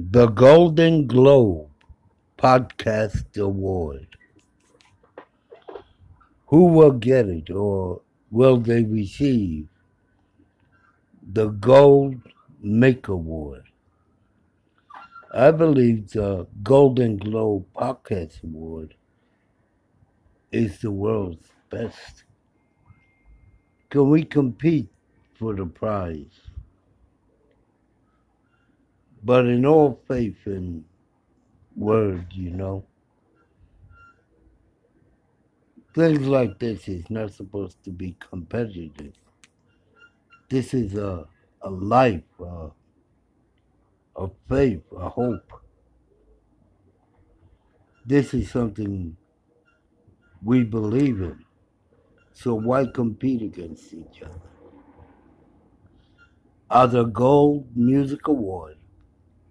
The Golden Globe Podcast Award. Who will get it or will they receive the Gold Make Award? I believe the Golden Globe Podcast Award is the world's best. Can we compete for the prize? But in all faith and word, you know, things like this is not supposed to be competitive. This is a, a life, uh, a faith, a hope. This is something we believe in. So why compete against each other? Other Gold Music Award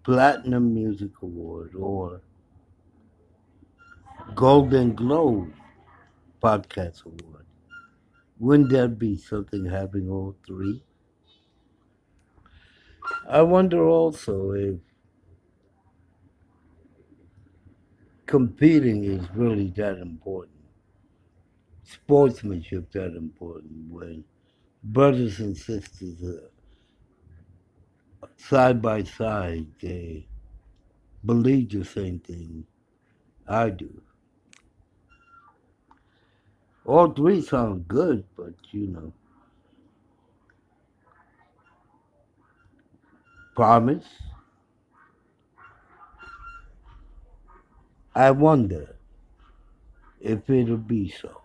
Platinum Music Award or Golden Globe Podcast Award. Wouldn't that be something having all three? I wonder also if competing is really that important. Sportsmanship that important when brothers and sisters are side by side, they believe the same thing I do. All three sound good, but you know. Promise? I wonder if it'll be so.